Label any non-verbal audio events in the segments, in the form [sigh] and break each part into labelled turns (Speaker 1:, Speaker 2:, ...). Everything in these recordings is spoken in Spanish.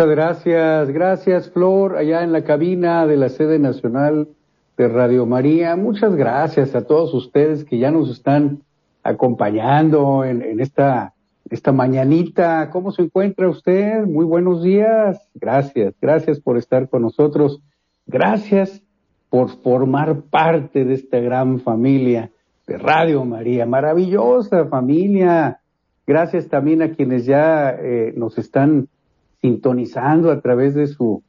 Speaker 1: Muchas gracias, gracias Flor, allá en la cabina de la sede nacional de Radio María. Muchas gracias a todos ustedes que ya nos están acompañando en, esta, esta mañanita. ¿Cómo se encuentra usted? Muy buenos días. Gracias, gracias por estar con nosotros. Gracias por formar parte de esta gran familia de Radio María. Maravillosa familia. Gracias también a quienes ya eh, nos están sintonizando a través de su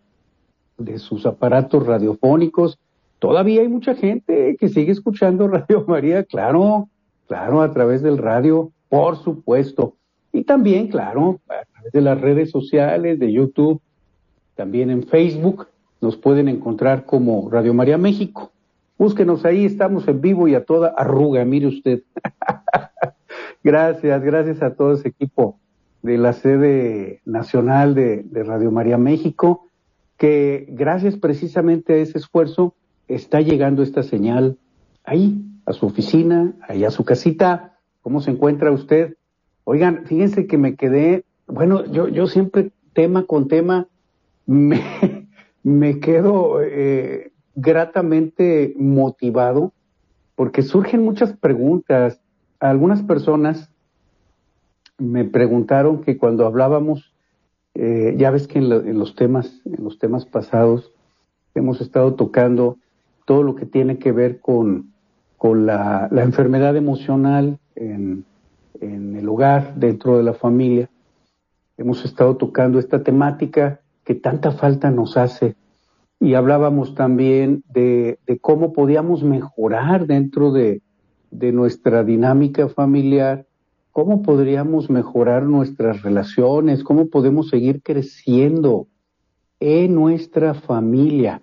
Speaker 1: de sus aparatos radiofónicos. Todavía hay mucha gente que sigue escuchando [laughs] Radio María, claro, claro, a través del radio, por supuesto. Y también, claro, a través de las redes sociales, de YouTube, también en Facebook, nos pueden encontrar como Radio María México. Búsquenos ahí, estamos en vivo y a toda arruga, mire usted. [laughs] gracias, gracias a todo ese equipo de la sede nacional de, Radio María México, que gracias precisamente a ese esfuerzo está llegando esta señal ahí, a su oficina, ahí a su casita. ¿Cómo se encuentra usted? Oigan, fíjense que me quedé, bueno, yo, yo siempre tema con tema me, [laughs] me quedo eh, gratamente motivado porque surgen muchas preguntas. Algunas personas me preguntaron que cuando hablábamos, eh, ya ves que en, los temas, en los temas pasados hemos estado tocando todo lo que tiene que ver con, con la, enfermedad emocional en, en el hogar, dentro de la familia. Hemos estado tocando esta temática que tanta falta nos hace y hablábamos también de, de cómo podíamos mejorar dentro de, de nuestra dinámica familiar ¿Cómo podríamos mejorar nuestras relaciones? ¿Cómo podemos seguir creciendo en nuestra familia?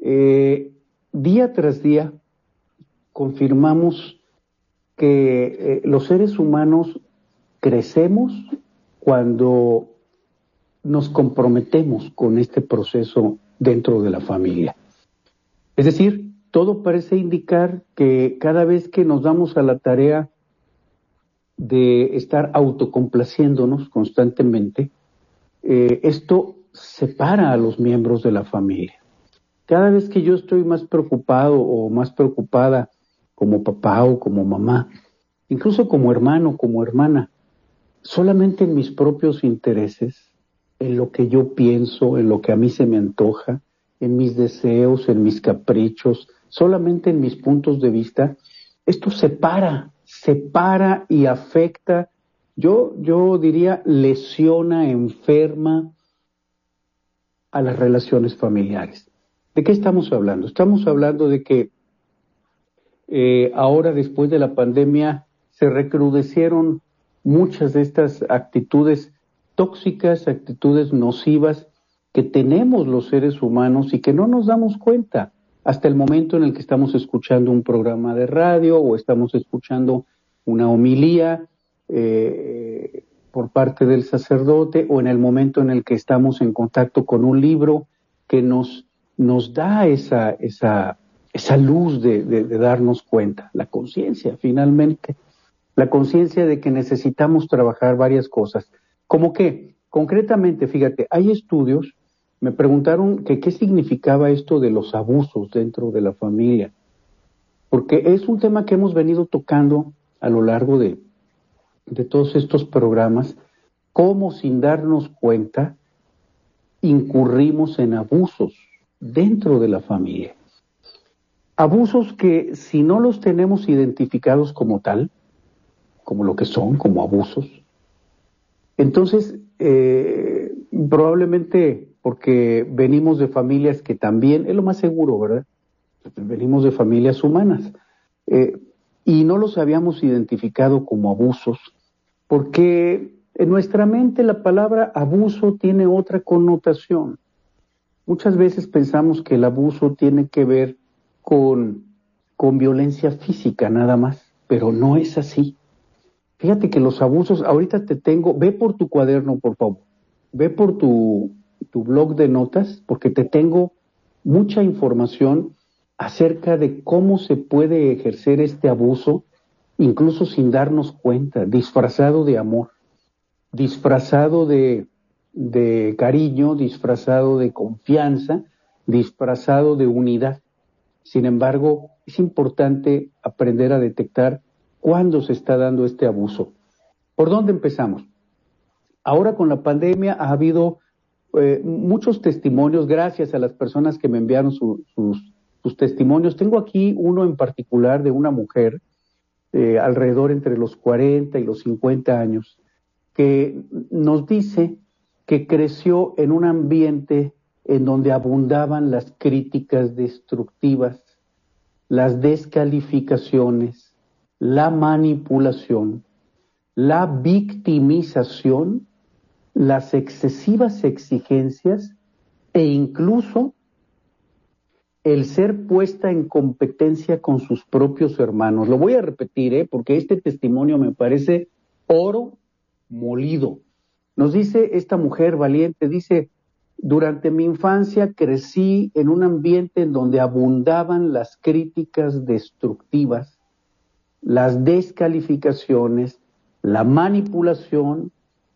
Speaker 1: Eh, día tras día confirmamos que eh, los seres humanos crecemos cuando nos comprometemos con este proceso dentro de la familia. Es decir, todo parece indicar que cada vez que nos damos a la tarea de estar autocomplaciéndonos constantemente, eh, esto separa a los miembros de la familia. Cada vez que yo estoy más preocupado o más preocupada como papá o como mamá, incluso como hermano, como hermana, solamente en mis propios intereses, en lo que yo pienso, en lo que a mí se me antoja, en mis deseos, en mis caprichos, solamente en mis puntos de vista, esto separa separa y afecta, yo, yo diría, lesiona, enferma a las relaciones familiares. ¿De qué estamos hablando? Estamos hablando de que eh, ahora, después de la pandemia, se recrudecieron muchas de estas actitudes tóxicas, actitudes nocivas que tenemos los seres humanos y que no nos damos cuenta hasta el momento en el que estamos escuchando un programa de radio o estamos escuchando una homilía eh, por parte del sacerdote o en el momento en el que estamos en contacto con un libro que nos, nos da esa, esa, esa luz de, de darnos cuenta, la conciencia finalmente, la conciencia de que necesitamos trabajar varias cosas. Como que, concretamente, fíjate, hay estudios me preguntaron que qué significaba esto de los abusos dentro de la familia, porque es un tema que hemos venido tocando a lo largo de, todos estos programas, cómo sin darnos cuenta incurrimos en abusos dentro de la familia. Abusos que si no los tenemos identificados como tal, como lo que son, como abusos, Entonces, eh, probablemente porque venimos de familias que también, es lo más seguro, ¿verdad? Venimos de familias humanas. Eh, y no los habíamos identificado como abusos, porque en nuestra mente la palabra abuso tiene otra connotación. Muchas veces pensamos que el abuso tiene que ver con, con violencia física nada más, pero no es así. Fíjate que los abusos, ahorita te tengo, ve por tu cuaderno, por favor, ve por tu, tu blog de notas, porque te tengo mucha información acerca de cómo se puede ejercer este abuso, incluso sin darnos cuenta, disfrazado de amor, disfrazado de, cariño, disfrazado de confianza, disfrazado de unidad. Sin embargo, es importante aprender a detectar cuándo se está dando este abuso. ¿Por dónde empezamos? Ahora con la pandemia ha habido eh, muchos testimonios, gracias a las personas que me enviaron sus, testimonios. Tengo aquí uno en particular de una mujer, eh, alrededor entre los 40 y los 50 años, que nos dice que creció en un ambiente en donde abundaban las críticas destructivas, las descalificaciones, la manipulación, la victimización, las excesivas exigencias e incluso el ser puesta en competencia con sus propios hermanos. Lo voy a repetir, ¿eh? porque este testimonio me parece oro molido. Nos dice esta mujer valiente, dice, durante mi infancia crecí en un ambiente en donde abundaban las críticas destructivas, las descalificaciones, la manipulación,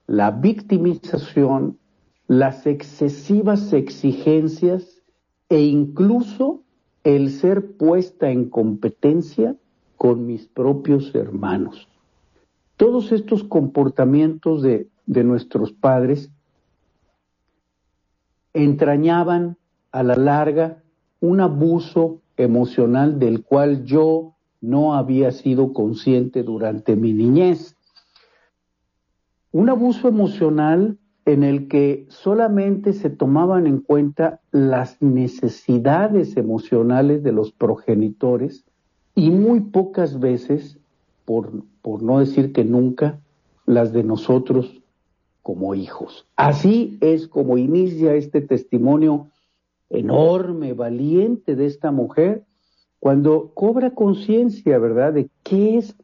Speaker 1: la victimización, las excesivas exigencias e incluso el ser puesta en competencia con mis propios hermanos. Todos estos comportamientos de, nuestros padres entrañaban a la larga un abuso emocional del cual yo no había sido consciente durante mi niñez. Un abuso emocional en el que solamente se tomaban en cuenta las necesidades emocionales de los progenitores y muy pocas veces, por, por no decir que nunca, las de nosotros como hijos. Así es como inicia este testimonio enorme, valiente de esta mujer, cuando cobra conciencia, ¿verdad?, de qué es,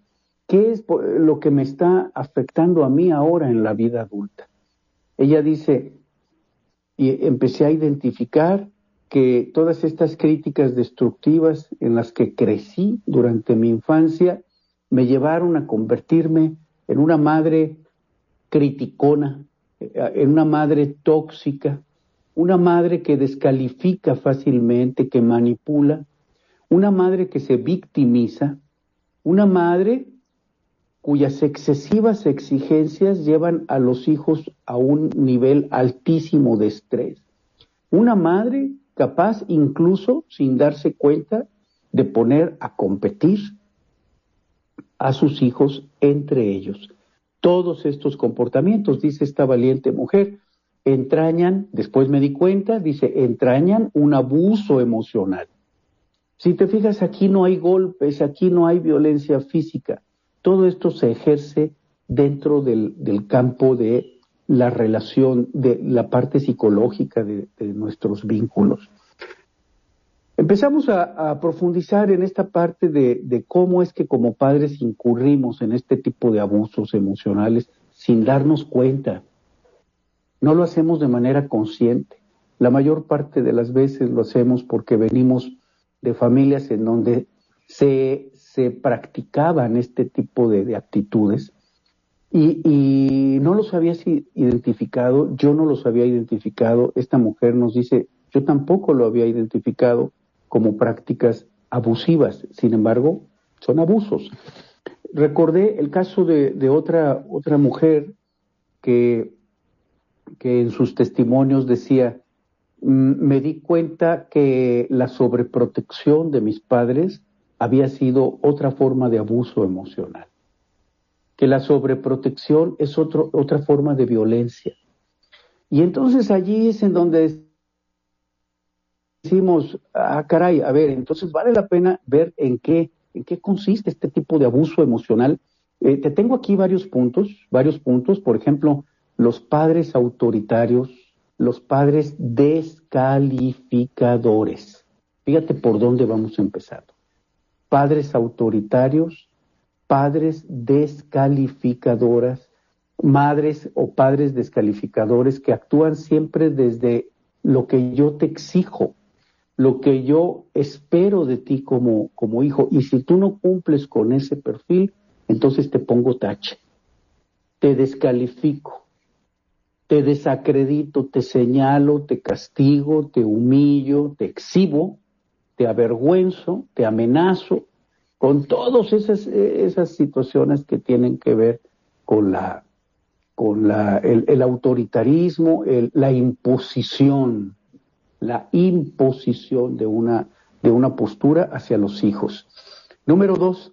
Speaker 1: qué es lo que me está afectando a mí ahora en la vida adulta. Ella dice, y empecé a identificar que todas estas críticas destructivas en las que crecí durante mi infancia me llevaron a convertirme en una madre criticona, eh, en una madre tóxica, una madre que descalifica fácilmente, que manipula, una madre que se victimiza, una madre cuyas excesivas exigencias llevan a los hijos a un nivel altísimo de estrés. Una madre capaz incluso, sin darse cuenta, de poner a competir a sus hijos entre ellos. Todos estos comportamientos, dice esta valiente mujer, entrañan, después me di cuenta, dice, entrañan un abuso emocional. Si te fijas, aquí no hay golpes, aquí no hay violencia física. Todo esto se ejerce dentro del, campo de la relación, de la parte psicológica de, nuestros vínculos. Empezamos a, profundizar en esta parte de, cómo es que como padres incurrimos en este tipo de abusos emocionales sin darnos cuenta. No lo hacemos de manera consciente. La mayor parte de las veces lo hacemos porque venimos de familias en donde se, se practicaban este tipo de, actitudes y, y, no los habías identificado, yo no los había identificado, esta mujer nos dice, yo tampoco lo había identificado como prácticas abusivas, sin embargo, son abusos. Recordé el caso de, de otra, otra mujer que, que en sus testimonios decía, Mm, me di cuenta que la sobreprotección de mis padres había sido otra forma de abuso emocional. que la sobreprotección es otra forma de violencia. Y entonces allí es en donde decimos, ah, caray, a ver, entonces vale la pena ver en qué, en qué consiste este tipo de abuso emocional. Eh, te tengo aquí varios puntos, varios puntos, por ejemplo, los padres autoritarios, los padres descalificadores. Fíjate por dónde vamos empezando. Padres autoritarios, padres descalificadoras, madres o padres descalificadores que actúan siempre desde lo que yo te exijo, lo que yo espero de ti como, como hijo. Y si tú no cumples con ese perfil, entonces te pongo tache, te descalifico, te desacredito, te señalo, te castigo, te humillo, te exhibo, te avergüenzo, te amenazo, con todas esas, esas situaciones que tienen que ver con la con la, el, autoritarismo, la imposición, la imposición de una, de una postura hacia los hijos. Número dos,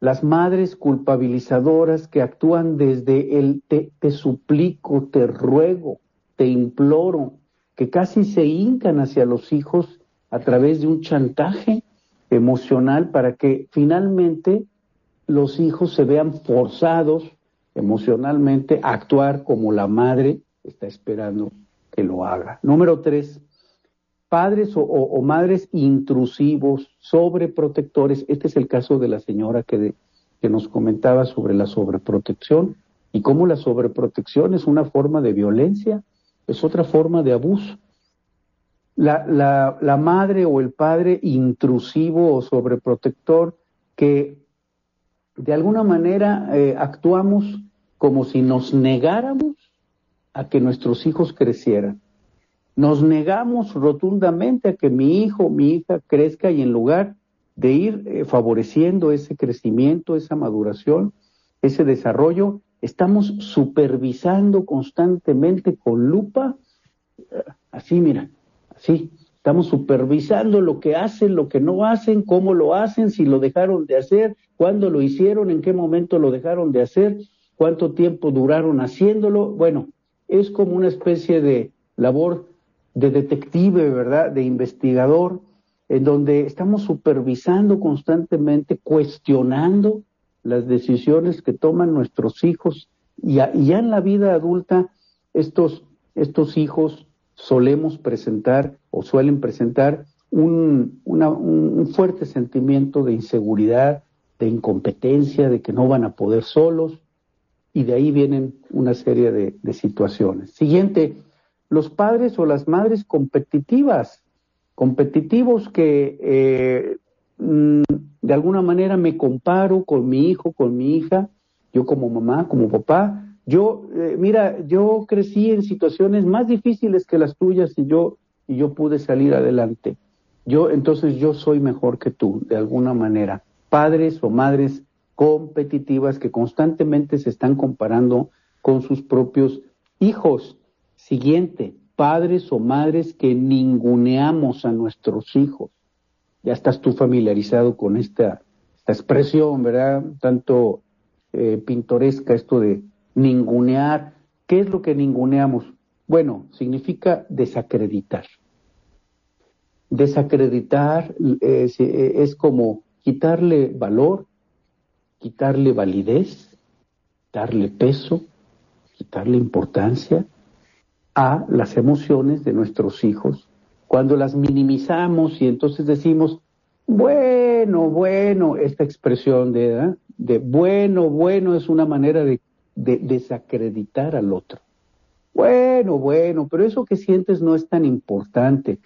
Speaker 1: las madres culpabilizadoras que actúan desde el te, te suplico, te ruego, te imploro, que casi se hincan hacia los hijos a través de un chantaje emocional para que finalmente los hijos se vean forzados emocionalmente a actuar como la madre está esperando que lo haga. Número tres, padres o, madres intrusivos, sobreprotectores. Este es el caso de la señora que, que nos comentaba sobre la sobreprotección y cómo la sobreprotección es una forma de violencia, es otra forma de abuso. La, la, la madre o el padre intrusivo o sobreprotector que de alguna manera eh, actuamos como si nos negáramos a que nuestros hijos crecieran. Nos negamos rotundamente a que mi hijo mi hija crezca y en lugar de ir eh, favoreciendo ese crecimiento, esa maduración, ese desarrollo, estamos supervisando constantemente con lupa, eh, así mira, así, estamos supervisando lo que hacen, lo que no hacen, cómo lo hacen, si lo dejaron de hacer, cuándo lo hicieron, en qué momento lo dejaron de hacer, cuánto tiempo duraron haciéndolo. Bueno, es como una especie de labor de detective, ¿verdad? De investigador, en donde estamos supervisando constantemente, cuestionando las decisiones que toman nuestros hijos. Y ya, en la vida adulta, estos, estos hijos solemos presentar o suelen presentar un, un fuerte sentimiento de inseguridad, de incompetencia, de que no van a poder solos, y de ahí vienen una serie de, situaciones. Siguiente, los padres o las madres competitivas, competitivos que eh, mm, de alguna manera me comparo con mi hijo, con mi hija, yo como mamá, como papá. Yo, eh, mira, yo crecí en situaciones más difíciles que las tuyas y yo, y yo pude salir adelante. Yo, entonces yo soy mejor que tú, de alguna manera. Padres o madres competitivas que constantemente se están comparando con sus propios hijos. Siguiente, padres o madres que ninguneamos a nuestros hijos. Ya estás tú familiarizado con esta, expresión, ¿verdad? Tanto eh, pintoresca esto de ningunear. ¿Qué es lo que ninguneamos? Bueno, significa desacreditar. Desacreditar eh, eh, es como quitarle valor, quitarle validez, darle peso, quitarle importancia a las emociones de nuestros hijos. Cuando las minimizamos y entonces decimos, bueno, bueno, esta expresión de, de bueno, bueno es una manera de, de desacreditar al otro. Bueno, bueno, pero eso que sientes no es tan importante.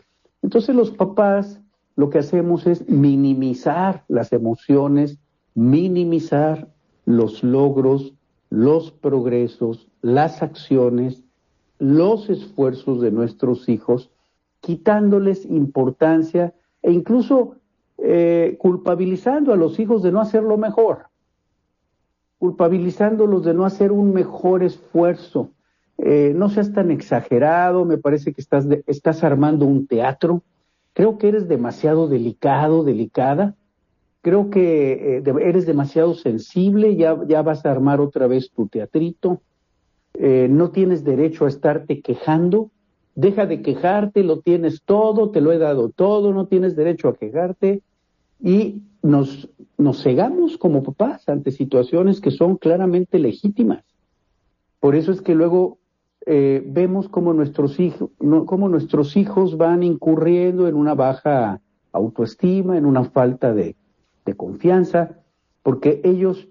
Speaker 1: Entonces los papás lo que hacemos es minimizar las emociones minimizar los logros, los progresos, las acciones, los esfuerzos de nuestros hijos, quitándoles importancia e incluso eh, culpabilizando a los hijos de no hacerlo mejor, culpabilizándolos de no hacer un mejor esfuerzo. Eh, no seas tan exagerado, me parece que estás, estás armando un teatro, creo que eres demasiado delicado, delicada, creo que eh, eres demasiado sensible, ya, ya vas a armar otra vez tu teatrito, eh, no tienes derecho a estarte quejando, deja de quejarte, lo tienes todo, te lo he dado todo, no tienes derecho a quejarte y nos, nos cegamos como papás ante situaciones que son claramente legítimas. Por eso es que luego eh, vemos como nuestros, hijos, como nuestros hijos van incurriendo en una baja autoestima, en una falta de, de confianza, porque ellos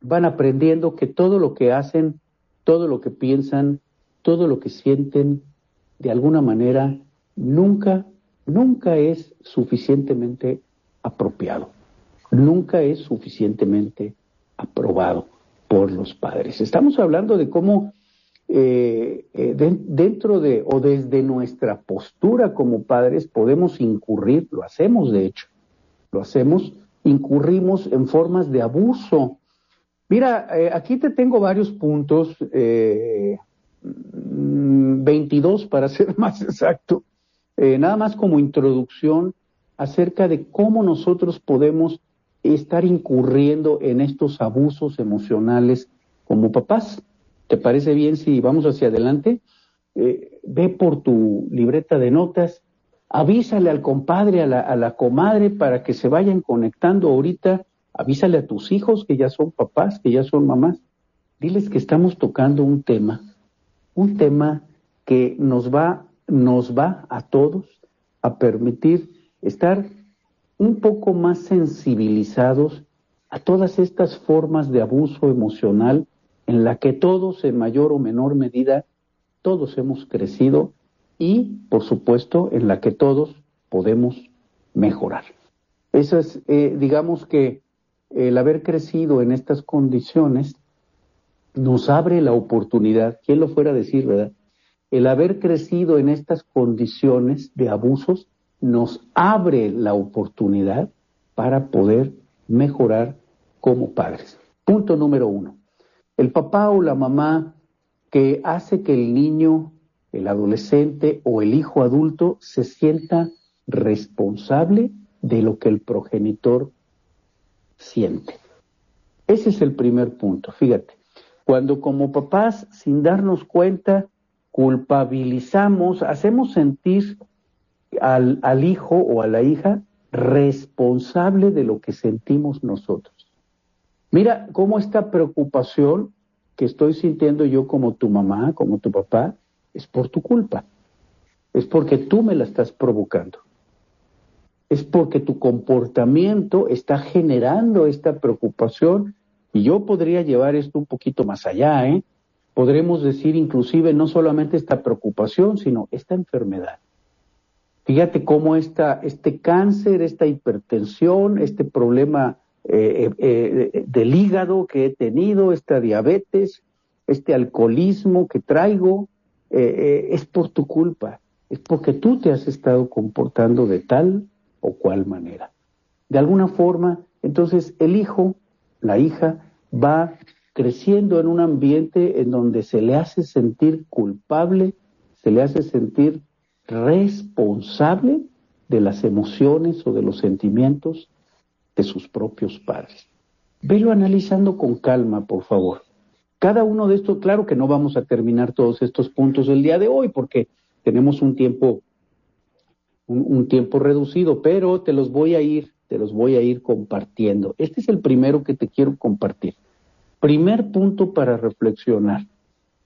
Speaker 1: van aprendiendo que todo lo que hacen, todo lo que piensan, todo lo que sienten, de alguna manera, nunca, nunca es suficientemente apropiado, nunca es suficientemente aprobado por los padres. Estamos hablando de cómo eh, eh, dentro de o desde nuestra postura como padres podemos incurrir, lo hacemos de hecho, lo hacemos, incurrimos en formas de abuso. Mira, eh, aquí te tengo varios puntos, 22 para ser [laughs] más exacto, nada más como introducción acerca de cómo nosotros podemos estar incurriendo en estos abusos emocionales como papás. ¿Te parece bien si vamos hacia adelante? Eh, ve por tu libreta de notas, avísale al compadre, a la, a la comadre para que se vayan conectando ahorita, avísale a tus hijos que ya son papás, que ya son mamás, diles que estamos tocando un tema, un tema que nos va, nos va a todos a permitir estar un poco más sensibilizados a todas estas formas de abuso emocional en la que todos, en mayor o menor medida, todos hemos crecido y, por supuesto, en la que todos podemos mejorar. Eso es, eh, digamos que el haber crecido en estas condiciones nos abre la oportunidad, ¿quién lo fuera a decir, verdad? El haber crecido en estas condiciones de abusos nos abre la oportunidad para poder mejorar como padres. Punto número uno. El papá o la mamá que hace que el niño, el adolescente o el hijo adulto se sienta responsable de lo que el progenitor siente. Ese es el primer punto, fíjate. Cuando como papás, sin darnos cuenta, culpabilizamos, hacemos sentir al, hijo o a la hija responsable de lo que sentimos nosotros. Mira cómo esta preocupación que estoy sintiendo yo como tu mamá, como tu papá, es por tu culpa. Es porque tú me la estás provocando. Es porque tu comportamiento está generando esta preocupación y yo podría llevar esto un poquito más allá, ¿eh? Podremos decir inclusive no solamente esta preocupación, sino esta enfermedad. Fíjate cómo esta, este cáncer, esta hipertensión, este problema eh, eh, eh, del hígado que he tenido, esta diabetes, este alcoholismo que traigo, es por tu culpa, es porque tú te has estado comportando de tal o cual manera. De alguna forma, entonces el hijo, la hija, va creciendo en un ambiente en donde se le hace sentir culpable, se le hace sentir responsable de las emociones o de los sentimientos de sus propios padres. Velo analizando con calma, por favor. Cada uno de estos, claro que no vamos a terminar todos estos puntos el día de hoy porque tenemos un tiempo, un, tiempo reducido, pero te los voy a ir, te los voy a ir compartiendo. Este es el primero que te quiero compartir. Primer punto para reflexionar.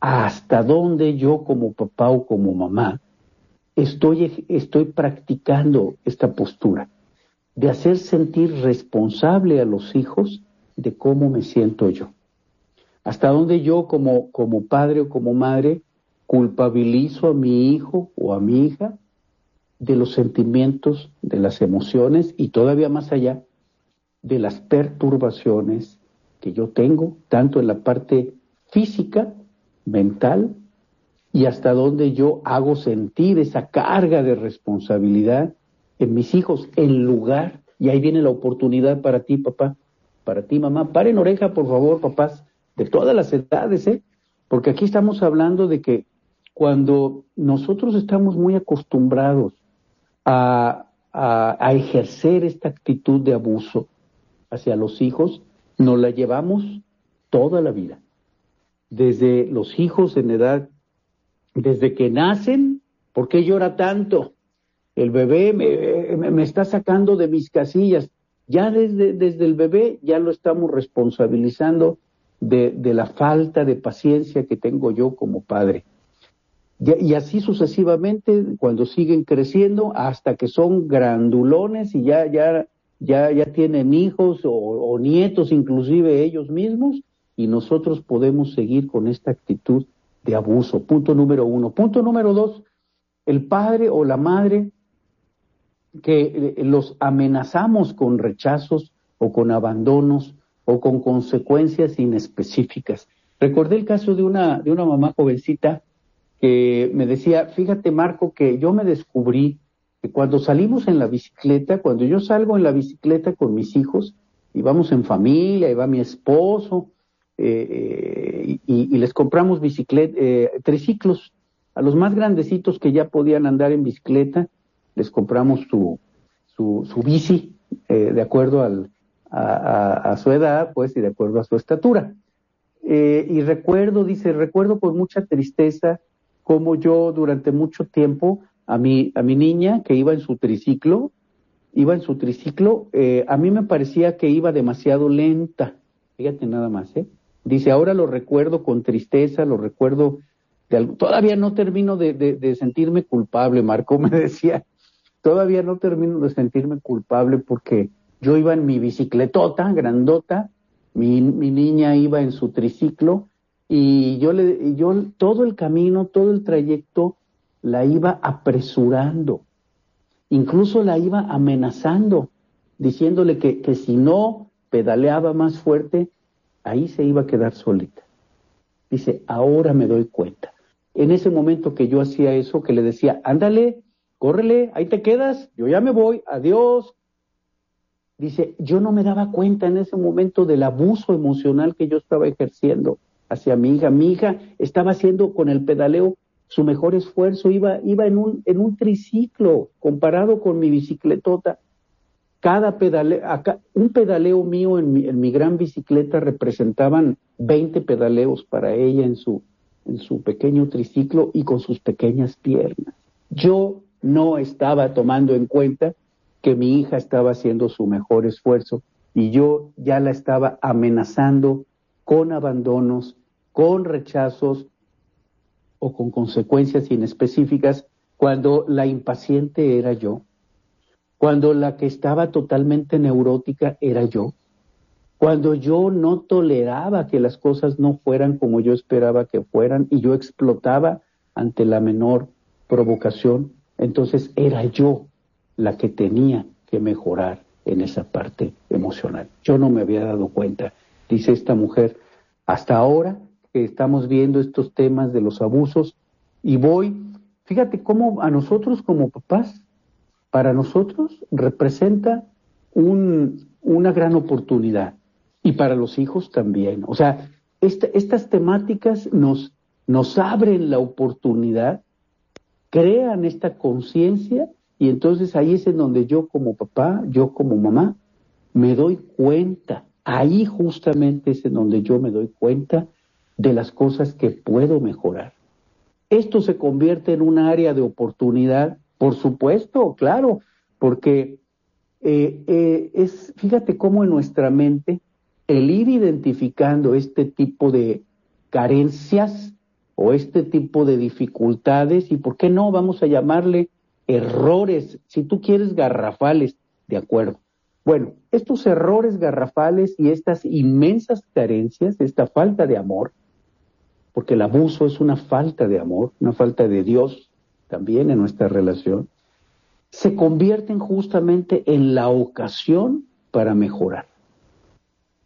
Speaker 1: ¿Hasta dónde yo como papá o como mamá estoy, estoy practicando esta postura de hacer sentir responsable a los hijos de cómo me siento yo. Hasta dónde yo como, como padre o como madre culpabilizo a mi hijo o a mi hija de los sentimientos, de las emociones y todavía más allá de las perturbaciones que yo tengo, tanto en la parte física, mental y hasta dónde yo hago sentir esa carga de responsabilidad en mis hijos, en lugar, y ahí viene la oportunidad para ti, papá, para ti, mamá. Paren oreja, por favor, papás, de todas las edades, ¿eh? Porque aquí estamos hablando de que cuando nosotros estamos muy acostumbrados a, a, ejercer esta actitud de abuso hacia los hijos, nos la llevamos toda la vida. Desde los hijos en edad, desde que nacen, ¿por qué llora tanto? El bebé me, está sacando de mis casillas. Ya desde, desde el bebé ya lo estamos responsabilizando de, la falta de paciencia que tengo yo como padre. Y así sucesivamente, cuando siguen creciendo, hasta que son grandulones y ya, ya, ya, ya tienen hijos o, nietos, inclusive ellos mismos, y nosotros podemos seguir con esta actitud de abuso. Punto número uno. Punto número dos, el padre o la madre que eh, los amenazamos con rechazos o con abandonos o con consecuencias inespecíficas. Recordé el caso de una, de una mamá jovencita que me decía, fíjate Marco, que yo me descubrí que cuando salimos en la bicicleta, cuando yo salgo en la bicicleta con mis hijos, y vamos en familia, y va mi esposo, eh, eh, y, les compramos bicicleta, eh, triciclos, a los más grandecitos que ya podían andar en bicicleta, les compramos su, su, su bici, de acuerdo al, a, su edad, pues, y de acuerdo a su estatura. y recuerdo, dice, recuerdo con mucha tristeza como yo durante mucho tiempo a mi, a mi niña que iba en su triciclo, iba en su triciclo, eh, a mí me parecía que iba demasiado lenta. Fíjate nada más, ¿eh? Dice, ahora lo recuerdo con tristeza, lo recuerdo de algo. Todavía no termino de, sentirme culpable, Marco [laughs] me decía. Todavía no termino de sentirme culpable porque yo iba en mi bicicletota grandota, mi, mi niña iba en su triciclo y yo le, yo todo el camino, todo el trayecto la iba apresurando, incluso la iba amenazando, diciéndole que, que si no pedaleaba más fuerte, ahí se iba a quedar solita. Dice, ahora me doy cuenta. En ese momento que yo hacía eso, que le decía, ándale, córrele, ahí te quedas, yo ya me voy, adiós. Dice, yo no me daba cuenta en ese momento del abuso emocional que yo estaba ejerciendo hacia mi hija. Mi hija estaba haciendo con el pedaleo su mejor esfuerzo, iba, iba en, un, en un triciclo comparado con mi bicicletota. Cada pedaleo, un pedaleo mío en mi, en mi gran bicicleta representaban 20 pedaleos para ella en su, en su pequeño triciclo y con sus pequeñas piernas. Yo no estaba tomando en cuenta que mi hija estaba haciendo su mejor esfuerzo y yo ya la estaba amenazando con abandonos, con rechazos o con consecuencias inespecíficas cuando la impaciente era yo, cuando la que estaba totalmente neurótica era yo, cuando yo no toleraba que las cosas no fueran como yo esperaba que fueran y yo explotaba ante la menor provocación, entonces era yo la que tenía que mejorar en esa parte emocional. Yo no me había dado cuenta dice esta mujer, hasta ahora que estamos viendo estos temas de los abusos y voy, fíjate cómo a nosotros como papás, para nosotros representa un, una gran oportunidad y para los hijos también. O sea, estas temáticas nos, nos abren la oportunidad, crean esta conciencia y entonces ahí es en donde yo como papá, yo como mamá, me doy cuenta ahí justamente es en donde yo me doy cuenta de las cosas que puedo mejorar. Esto se convierte en un área de oportunidad, por supuesto, claro, porque eh, eh, es, fíjate cómo en nuestra mente el ir identificando este tipo de carencias o este tipo de dificultades, y por qué no vamos a llamarle errores, si tú quieres garrafales, de acuerdo, bueno, estos errores garrafales y estas inmensas carencias, esta falta de amor, porque el abuso es una falta de amor, una falta de Dios también en nuestra relación, se convierten justamente en la ocasión para mejorar.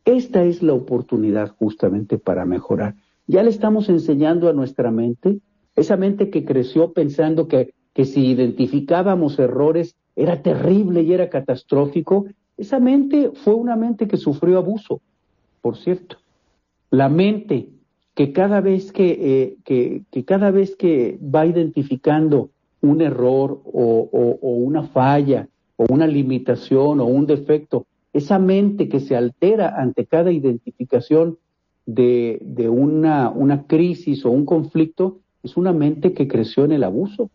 Speaker 1: Esta es la oportunidad justamente para mejorar. Ya le estamos enseñando a nuestra mente, esa mente que creció pensando que, que si identificábamos errores era terrible y era catastrófico, esa mente fue una mente que sufrió abuso, por cierto. La mente que cada vez que, eh, que, cada vez que va identificando un error o, una falla o una limitación o un defecto, esa mente que se altera ante cada identificación de, de una, una crisis o un conflicto, es una mente que creció en el abuso.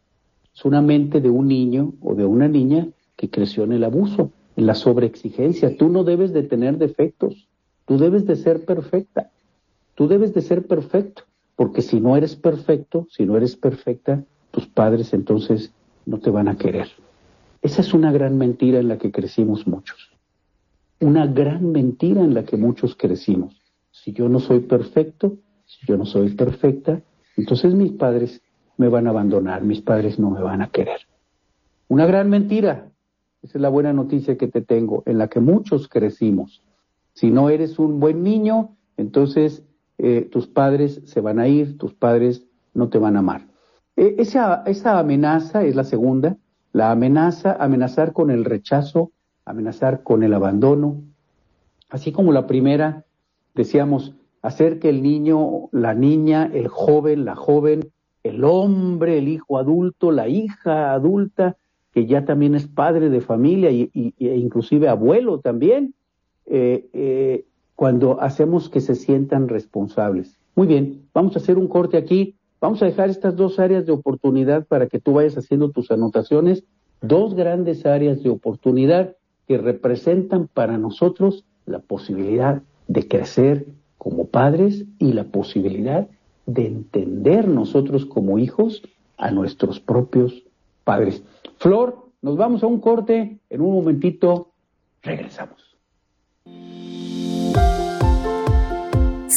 Speaker 1: Es una mente de un niño o de una niña que creció en el abuso, en la sobreexigencia. Tú no debes de tener defectos, tú debes de ser perfecta, tú debes de ser perfecto, porque si no eres perfecto, si no eres perfecta, tus padres entonces no te van a querer. Esa es una gran mentira en la que crecimos muchos. Una gran mentira en la que muchos crecimos. Si yo no soy perfecto, si yo no soy perfecta, entonces mis padres me van a abandonar, mis padres no me van a querer. Una gran mentira. Esa es la buena noticia que te tengo, en la que muchos crecimos. Si no eres un buen niño, entonces eh, tus padres se van a ir, tus padres no te van a amar. E, esa, esa amenaza es la segunda, la amenaza, amenazar con el rechazo, amenazar con el abandono, así como la primera, decíamos, hacer que el niño, la niña, el joven, la joven, el hombre, el hijo adulto, la hija adulta, que ya también es padre de familia y, e inclusive abuelo también, eh, eh, cuando hacemos que se sientan responsables. Muy bien, vamos a hacer un corte aquí. Vamos a dejar estas dos áreas de oportunidad para que tú vayas haciendo tus anotaciones. Dos grandes áreas de oportunidad que representan para nosotros la posibilidad de crecer como padres y la posibilidad de entender nosotros como hijos a nuestros propios padres. Flor, nos vamos a un corte, en un momentito regresamos.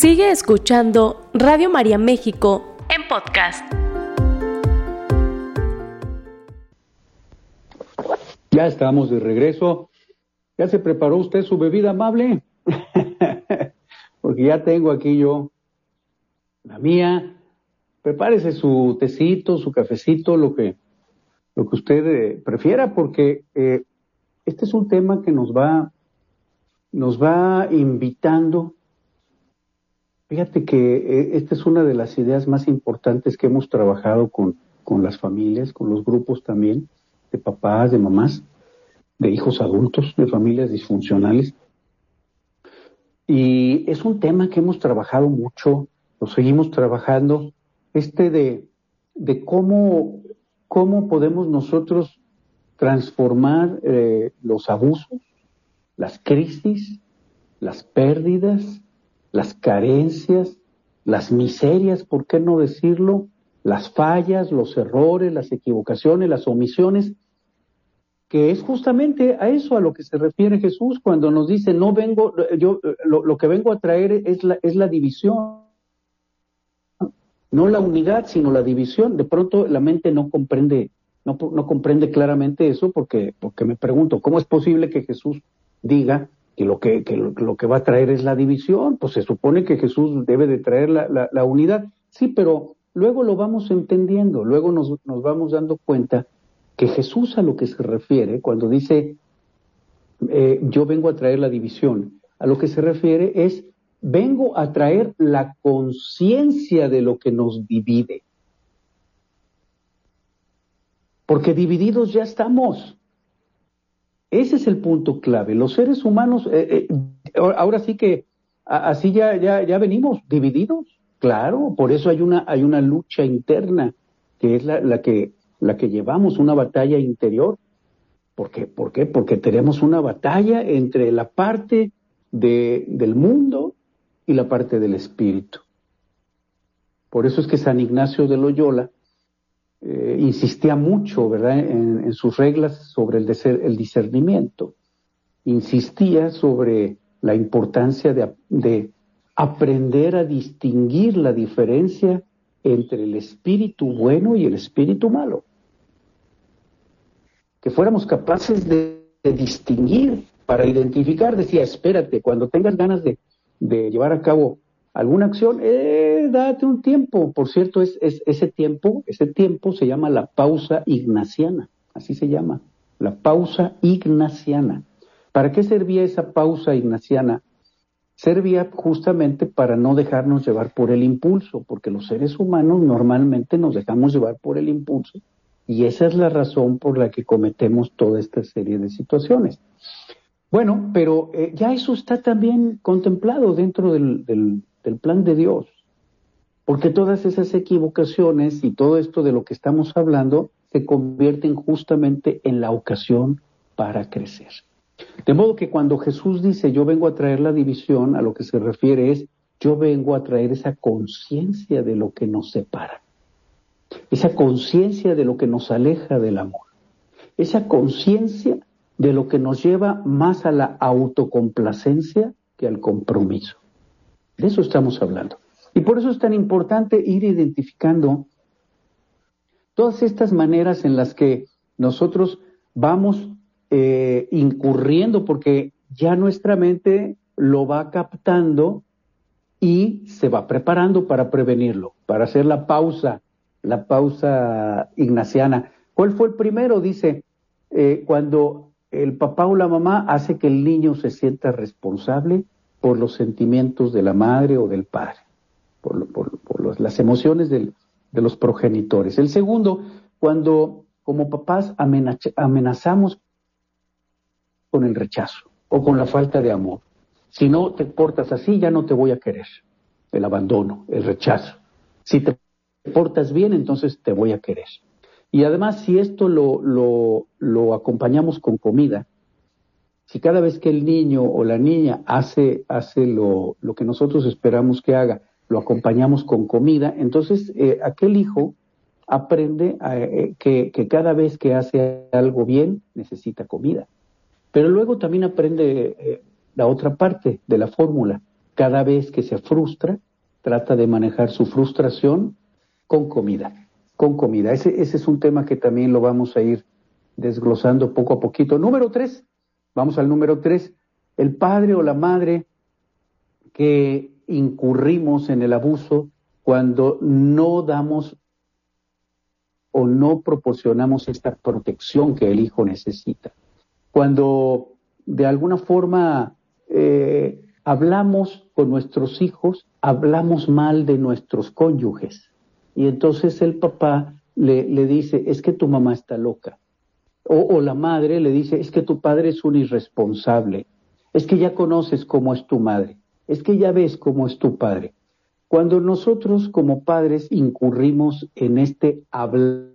Speaker 2: Sigue escuchando Radio María México en podcast.
Speaker 1: Ya estamos de regreso. ¿Ya se preparó usted su bebida amable? [laughs] Porque ya tengo aquí yo la mía. Prepárese su tecito, su cafecito, lo que, lo que usted eh, prefiera, porque eh, este es un tema que nos va, nos va invitando Fíjate que eh, esta es una de las ideas más importantes que hemos trabajado con, con las familias, con los grupos también, de papás, de mamás, de hijos adultos, de familias disfuncionales. Y es un tema que hemos trabajado mucho, lo seguimos trabajando, este de, de cómo, cómo podemos nosotros transformar eh, los abusos, las crisis, las pérdidas, las carencias, las miserias, ¿por qué no decirlo? Las fallas, los errores, las equivocaciones, las omisiones, que es justamente a eso a lo que se refiere Jesús cuando nos dice, no vengo, yo lo, que vengo a traer es la, es la división, no la unidad, sino la división. De pronto la mente no comprende, no, no comprende claramente eso porque, porque me pregunto, ¿cómo es posible que Jesús diga que lo que, lo, que va a traer es la división, pues se supone que Jesús debe de traer la, la, unidad. Sí, pero luego lo vamos entendiendo, luego nos, nos vamos dando cuenta que Jesús a lo que se refiere cuando dice eh, yo vengo a traer la división, a lo que se refiere es vengo a traer la conciencia de lo que nos divide. Porque divididos ya estamos. Ese es el punto clave. Los seres humanos, eh, eh, ahora sí que así ya, ya, ya venimos divididos, claro, por eso hay una, hay una lucha interna que es la, la, que, la que llevamos, una batalla interior. ¿Por qué? ¿Por qué? Porque tenemos una batalla entre la parte de, del mundo y la parte del espíritu. Por eso es que San Ignacio de Loyola eh, insistía mucho, ¿verdad?, en, sus reglas sobre el, el, discernimiento. Insistía sobre la importancia de, de aprender a distinguir la diferencia entre el espíritu bueno y el espíritu malo. Que fuéramos capaces de, distinguir para identificar, decía, espérate, cuando tengas ganas de llevar a cabo alguna acción, eh, date un tiempo. Por cierto, es, ese tiempo, ese tiempo se llama la pausa ignaciana, así se llama, la pausa ignaciana. ¿Para qué servía esa pausa ignaciana? Servía justamente para no dejarnos llevar por el impulso, porque los seres humanos normalmente nos dejamos llevar por el impulso Y esa es la razón por la que cometemos toda esta serie de situaciones. Bueno, pero eh, ya eso está también contemplado dentro del, del plan de Dios. Porque todas esas equivocaciones y todo esto de lo que estamos hablando se convierten justamente en la ocasión para crecer. De modo que cuando Jesús dice yo vengo a traer la división, a lo que se refiere es yo vengo a traer esa conciencia de lo que nos separa, esa conciencia de lo que nos aleja del amor, esa conciencia de lo que nos lleva más a la autocomplacencia que al compromiso. De eso estamos hablando. Y por eso es tan importante ir identificando todas estas maneras en las que nosotros vamos eh, incurriendo porque ya nuestra mente lo va captando y se va preparando para prevenirlo, para hacer la pausa, la pausa ignaciana. ¿Cuál fue el primero? Dice, eh, cuando el papá o la mamá hace que el niño se sienta responsable por los sentimientos de la madre o del padre, por, las emociones de los progenitores. El segundo, cuando como papás amenazamos con el rechazo o con la falta de amor. Si no te portas así, ya no te voy a querer. El abandono, el rechazo. Si te portas bien, entonces te voy a querer. Y además, si esto lo acompañamos con comida, si cada vez que el niño o la niña hace, hace lo, lo que nosotros esperamos que haga, lo acompañamos con comida, entonces eh, aquel hijo aprende eh, que, que cada vez que hace algo bien necesita comida. Pero luego también aprende eh, la otra parte de la fórmula. Cada vez que se frustra, trata de manejar su frustración con comida, con comida. Ese, ese es un tema que también lo vamos a ir desglosando poco a poquito. Número tres, vamos al número tres, el padre o la madre que incurrimos en el abuso cuando no damos o no proporcionamos esta protección que el hijo necesita cuando de alguna forma eh, hablamos con nuestros hijos, hablamos mal de nuestros cónyuges. Y entonces el papá le, dice, es que tu mamá está loca. O, la madre le dice, es que tu padre es un irresponsable. Es que ya conoces cómo es tu madre. Es que ya ves cómo es tu padre. Cuando nosotros como padres incurrimos en este hablar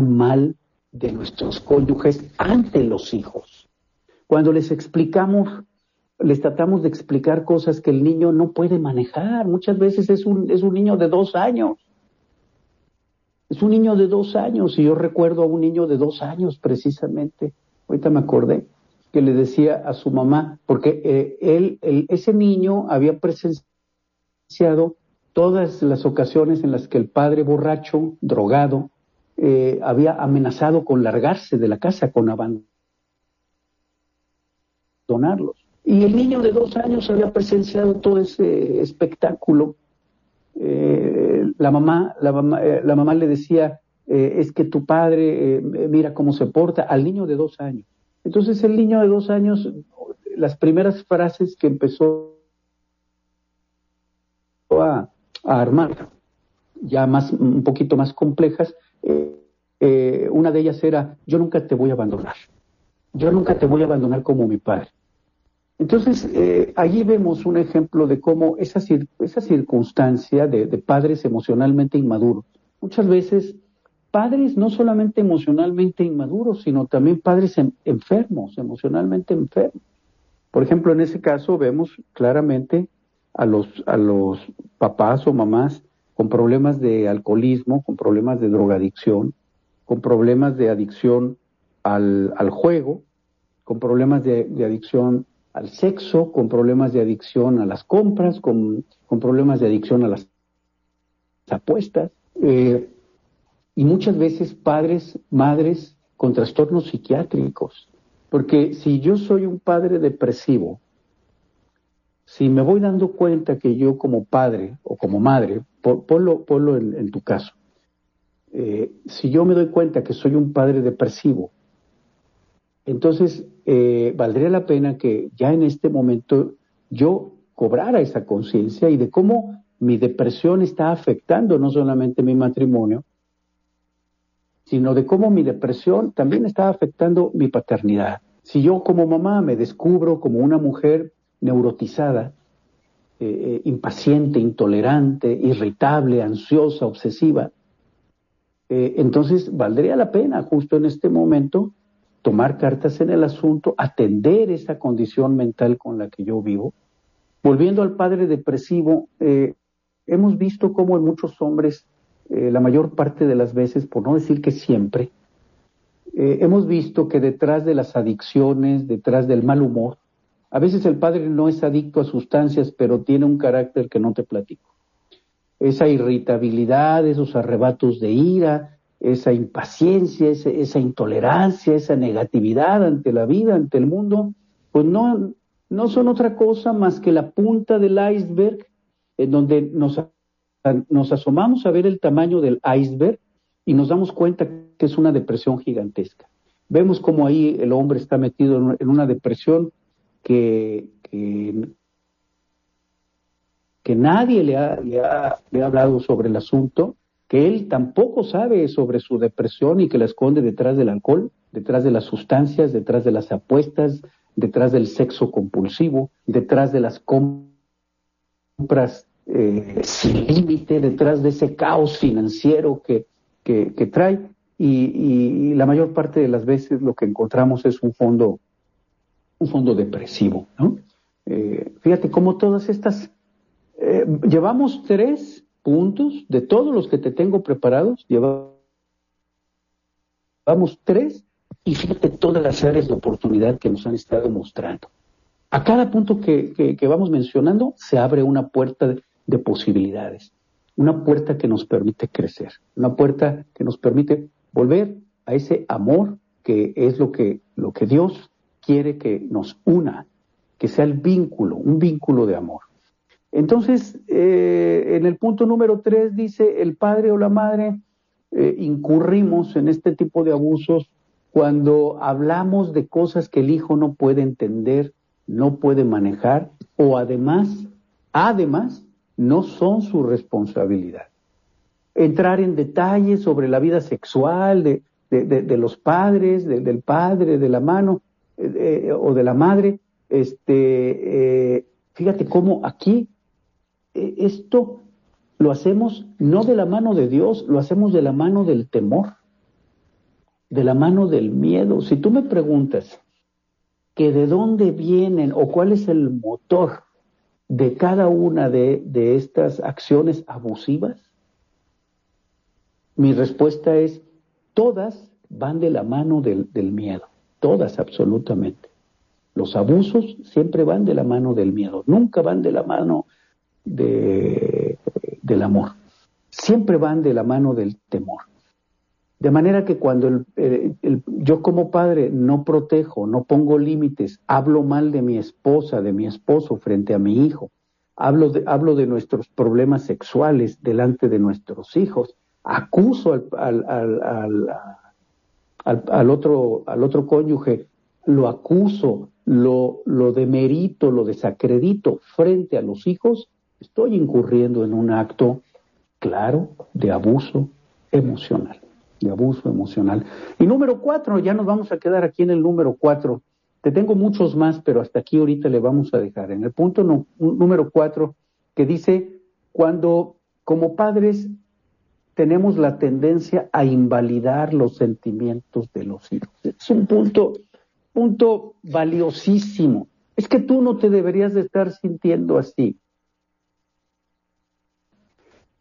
Speaker 1: mal de nuestros cónyuges ante los hijos. Cuando les explicamos, les tratamos de explicar cosas que el niño no puede manejar. Muchas veces es un, es un niño de dos años. Es un niño de dos años y yo recuerdo a un niño de dos años precisamente. Ahorita me acordé que le decía a su mamá, porque eh, él, ese niño había presenciado todas las ocasiones en las que el padre borracho, drogado, eh, había amenazado con largarse de la casa, con abandonarlos. Y el niño de dos años había presenciado todo ese espectáculo. Eh, la, mamá, la, mamá, eh, la mamá le decía, es que tu padre, mira cómo se porta, al niño de dos años. Entonces el niño de dos años, las primeras frases que empezó a, a armar, ya más, un poquito más complejas, eh, una de ellas era, yo nunca te voy a abandonar, yo nunca te voy a abandonar como mi padre. Entonces, eh, allí vemos un ejemplo de cómo esa, esa circunstancia de, padres emocionalmente inmaduros, muchas veces padres no solamente emocionalmente inmaduros, sino también padres enfermos, emocionalmente enfermos. Por ejemplo, en ese caso vemos claramente a los, a los papás o mamás con problemas de alcoholismo, con problemas de drogadicción, con problemas de adicción al, juego, con problemas de, adicción al sexo, con problemas de adicción a las compras, con, problemas de adicción a las apuestas, eh, y muchas veces padres, madres con trastornos psiquiátricos. Porque si yo soy un padre depresivo, si me voy dando cuenta que yo como padre o como madre, ponlo, ponlo en, tu caso, eh, si yo me doy cuenta que soy un padre depresivo, entonces eh, valdría la pena que ya en este momento yo cobrara esa conciencia y de cómo mi depresión está afectando no solamente mi matrimonio, sino de cómo mi depresión también estaba afectando mi paternidad. Si yo como mamá me descubro como una mujer neurotizada, eh, eh, impaciente, intolerante, irritable, ansiosa, obsesiva, entonces valdría la pena justo en este momento tomar cartas en el asunto, atender esa condición mental con la que yo vivo. Volviendo al padre depresivo, hemos visto cómo en muchos hombres eh, la mayor parte de las veces, por no decir que siempre, eh, hemos visto que detrás de las adicciones, detrás del mal humor, a veces el padre no es adicto a sustancias, pero tiene un carácter que no te platico. Esa irritabilidad, esos arrebatos de ira, esa impaciencia, esa, intolerancia, esa negatividad ante la vida, ante el mundo, pues no, no son otra cosa más que la punta del iceberg en donde nos nos asomamos a ver el tamaño del iceberg y nos damos cuenta que es una depresión gigantesca. Vemos como ahí el hombre está metido en una depresión que, que, nadie le, ha, le ha hablado sobre el asunto, que él tampoco sabe sobre su depresión y que la esconde detrás del alcohol, detrás de las sustancias, detrás de las apuestas, detrás del sexo compulsivo, detrás de las compras eh, sin límite detrás de ese caos financiero que, que, trae y, la mayor parte de las veces lo que encontramos es un fondo, un fondo depresivo. ¿no? Eh, fíjate cómo todas estas, eh, llevamos tres puntos de todos los que te tengo preparados, llevamos tres y fíjate todas las áreas de oportunidad que nos han estado mostrando. A cada punto que, que, vamos mencionando se abre una puerta de, de posibilidades, una puerta que nos permite crecer, una puerta que nos permite volver a ese amor que es lo que, lo que Dios quiere que nos una, que sea el vínculo, un vínculo de amor. Entonces, eh, en el punto número tres dice, el padre o la madre eh, incurrimos en este tipo de abusos cuando hablamos de cosas que el hijo no puede entender, no puede manejar, o además, además, no son su responsabilidad. Entrar en detalles sobre la vida sexual de, los padres, del padre, de la mano eh, o de la madre, este, eh, fíjate cómo aquí esto lo hacemos no de la mano de Dios, lo hacemos de la mano del temor, de la mano del miedo. Si tú me preguntas que de dónde vienen o cuál es el motor de cada una de, estas acciones abusivas? Mi respuesta es, todas van de la mano del, miedo, todas absolutamente. Los abusos siempre van de la mano del miedo, nunca van de la mano de, del amor, siempre van de la mano del temor. De manera que cuando yo como padre no protejo, no pongo límites, hablo mal de mi esposa, de mi esposo frente a mi hijo, hablo de, hablo de nuestros problemas sexuales delante de nuestros hijos, acuso al, al, al, al, otro, al otro cónyuge, lo acuso, lo, lo demerito, lo desacredito frente a los hijos, estoy incurriendo en un acto claro de abuso emocional de abuso emocional. Y número cuatro, ya nos vamos a quedar aquí en el número cuatro. Te tengo muchos más, pero hasta aquí ahorita le vamos a dejar. En el punto número cuatro, que dice, cuando como padres tenemos la tendencia a invalidar los sentimientos de los hijos. Es un punto, punto valiosísimo. Es que tú no te deberías de estar sintiendo así.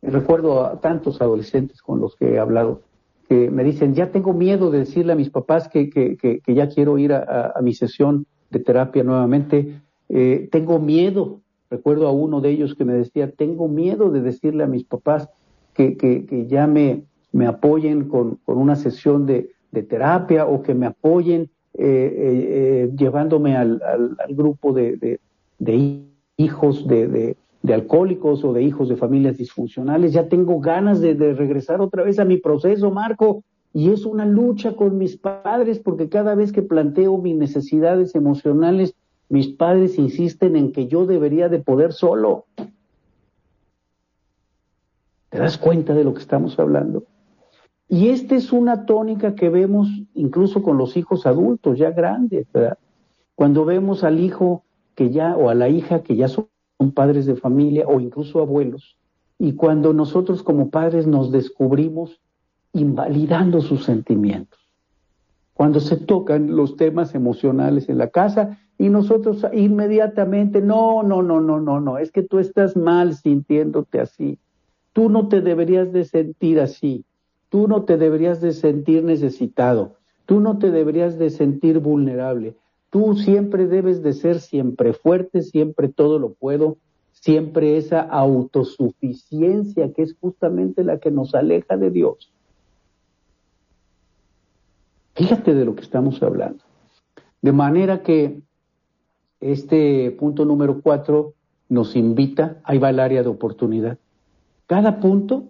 Speaker 1: Recuerdo a tantos adolescentes con los que he hablado que me dicen, ya tengo miedo de decirle a mis papás que, que, que, ya quiero ir a, mi sesión de terapia nuevamente, eh, tengo miedo, recuerdo a uno de ellos que me decía, tengo miedo de decirle a mis papás que, que ya me, me apoyen con, con una sesión de, de, terapia o que me apoyen eh, eh, llevándome al, al, grupo de, de hijos de, de alcohólicos o de hijos de familias disfuncionales. Ya tengo ganas de, regresar otra vez a mi proceso, Marco. Y es una lucha con mis padres porque cada vez que planteo mis necesidades emocionales, mis padres insisten en que yo debería de poder solo. ¿Te das cuenta de lo que estamos hablando? Y esta es una tónica que vemos incluso con los hijos adultos, ya grandes, ¿verdad? Cuando vemos al hijo que ya, o a la hija que ya son padres de familia, o incluso abuelos, y cuando nosotros como padres nos descubrimos invalidando sus sentimientos. Cuando se tocan los temas emocionales en la casa y nosotros inmediatamente, no, no, no, no, no, no, es que tú estás mal sintiéndote así. Tú no te deberías de sentir así. Tú no te deberías de sentir necesitado. Tú no te deberías de sentir vulnerable. Tú siempre debes de ser siempre fuerte, siempre todo lo puedo, siempre esa autosuficiencia que es justamente la que nos aleja de Dios. Fíjate de lo que estamos hablando. De manera que este punto número cuatro nos invita, ahí va el área de oportunidad. Cada punto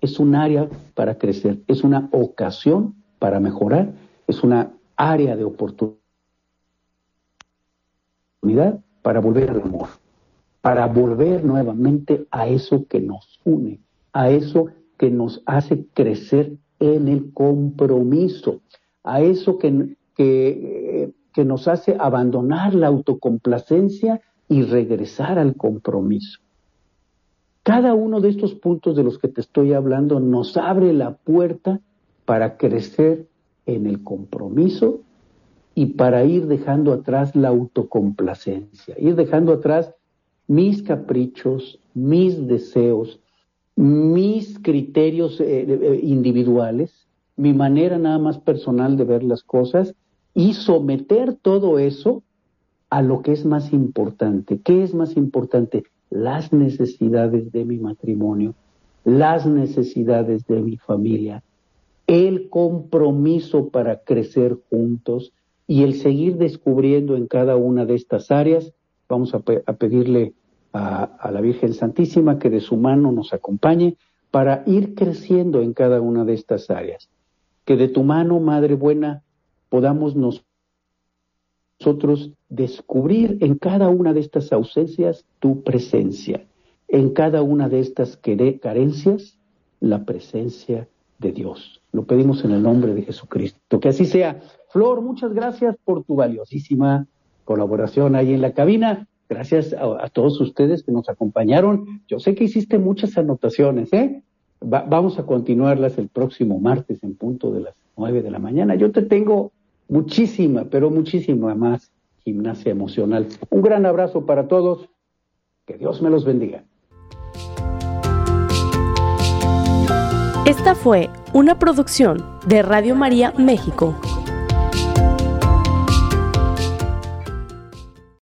Speaker 1: es un área para crecer, es una ocasión para mejorar, es una área de oportunidad para volver al amor, para volver nuevamente a eso que nos une, a eso que nos hace crecer en el compromiso, a eso que, que, que nos hace abandonar la autocomplacencia y regresar al compromiso. Cada uno de estos puntos de los que te estoy hablando nos abre la puerta para crecer en el compromiso y para ir dejando atrás la autocomplacencia, ir dejando atrás mis caprichos, mis deseos, mis criterios eh, eh, individuales, mi manera nada más personal de ver las cosas y someter todo eso a lo que es más importante. ¿Qué es más importante? Las necesidades de mi matrimonio, las necesidades de mi familia, el compromiso para crecer juntos y el seguir descubriendo en cada una de estas áreas. Vamos a, pedirle a, la Virgen Santísima que de su mano nos acompañe para ir creciendo en cada una de estas áreas. Que de tu mano, Madre Buena, podamos nosotros descubrir en cada una de estas ausencias tu presencia, en cada una de estas carencias la presencia de Dios. Lo pedimos en el nombre de Jesucristo. Que así sea. Flor, muchas gracias por tu valiosísima colaboración ahí en la cabina. Gracias a, todos ustedes que nos acompañaron. Yo sé que hiciste muchas anotaciones, ¿eh? vamos a continuarlas el próximo martes en punto de las nueve de la mañana. Yo te tengo muchísima, pero muchísima más gimnasia emocional. Un gran abrazo para todos. Que Dios me los bendiga.
Speaker 2: Esta fue una producción de Radio María México.